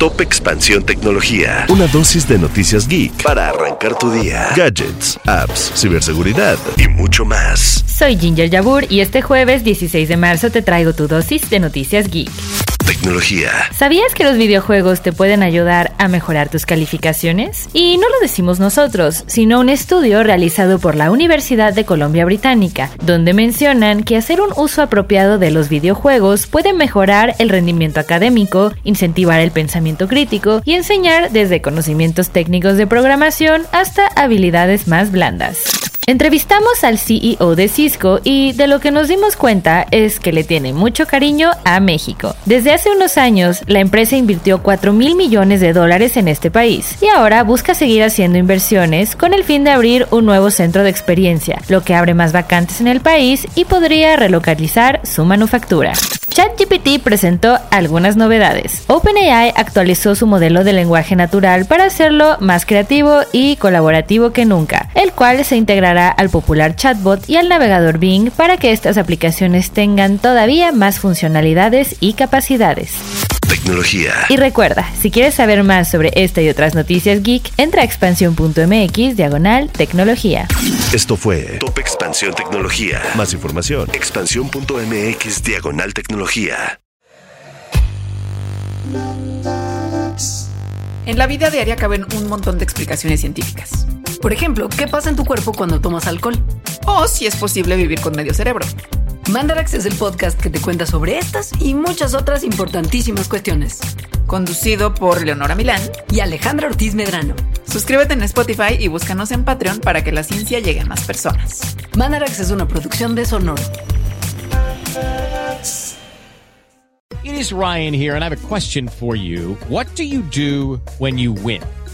Top Expansión Tecnología. Una dosis de noticias geek para arrancar tu día. Gadgets, apps, ciberseguridad y mucho más. Soy Ginger Yabur y este jueves 16 de marzo te traigo tu dosis de noticias geek. ¿Sabías que los videojuegos te pueden ayudar a mejorar tus calificaciones? Y no lo decimos nosotros, sino un estudio realizado por la Universidad de Columbia Británica, donde mencionan que hacer un uso apropiado de los videojuegos puede mejorar el rendimiento académico, incentivar el pensamiento crítico y enseñar desde conocimientos técnicos de programación hasta habilidades más blandas. Entrevistamos al CEO de Cisco y de lo que nos dimos cuenta es que le tiene mucho cariño a México. Desde hace unos años, la empresa invirtió 4 mil millones de dólares en este país y ahora busca seguir haciendo inversiones con el fin de abrir un nuevo centro de experiencia, lo que abre más vacantes en el país y podría relocalizar su manufactura. ChatGPT presentó algunas novedades. OpenAI actualizó su modelo de lenguaje natural para hacerlo más creativo y colaborativo que nunca, el cual se integrará al popular chatbot y al navegador Bing para que estas aplicaciones tengan todavía más funcionalidades y capacidades. Tecnología. Y recuerda, si quieres saber más sobre esta y otras noticias geek, entra a expansión.mx diagonal tecnología. Esto fue Top Expansión Tecnología. Más información. Expansión.mx diagonal tecnología. En la vida diaria caben un montón de explicaciones científicas. Por ejemplo, ¿qué pasa en tu cuerpo cuando tomas alcohol? O si es posible vivir con medio cerebro. Mandarax es el podcast que te cuenta sobre estas y muchas otras importantísimas cuestiones. Conducido por Leonora Milán y Alejandra Ortiz Medrano. Suscríbete en Spotify y búscanos en Patreon para que la ciencia llegue a más personas. Mandarax es una producción de Sonoro. It is Ryan here, and I have a question for you. What do you do when you win?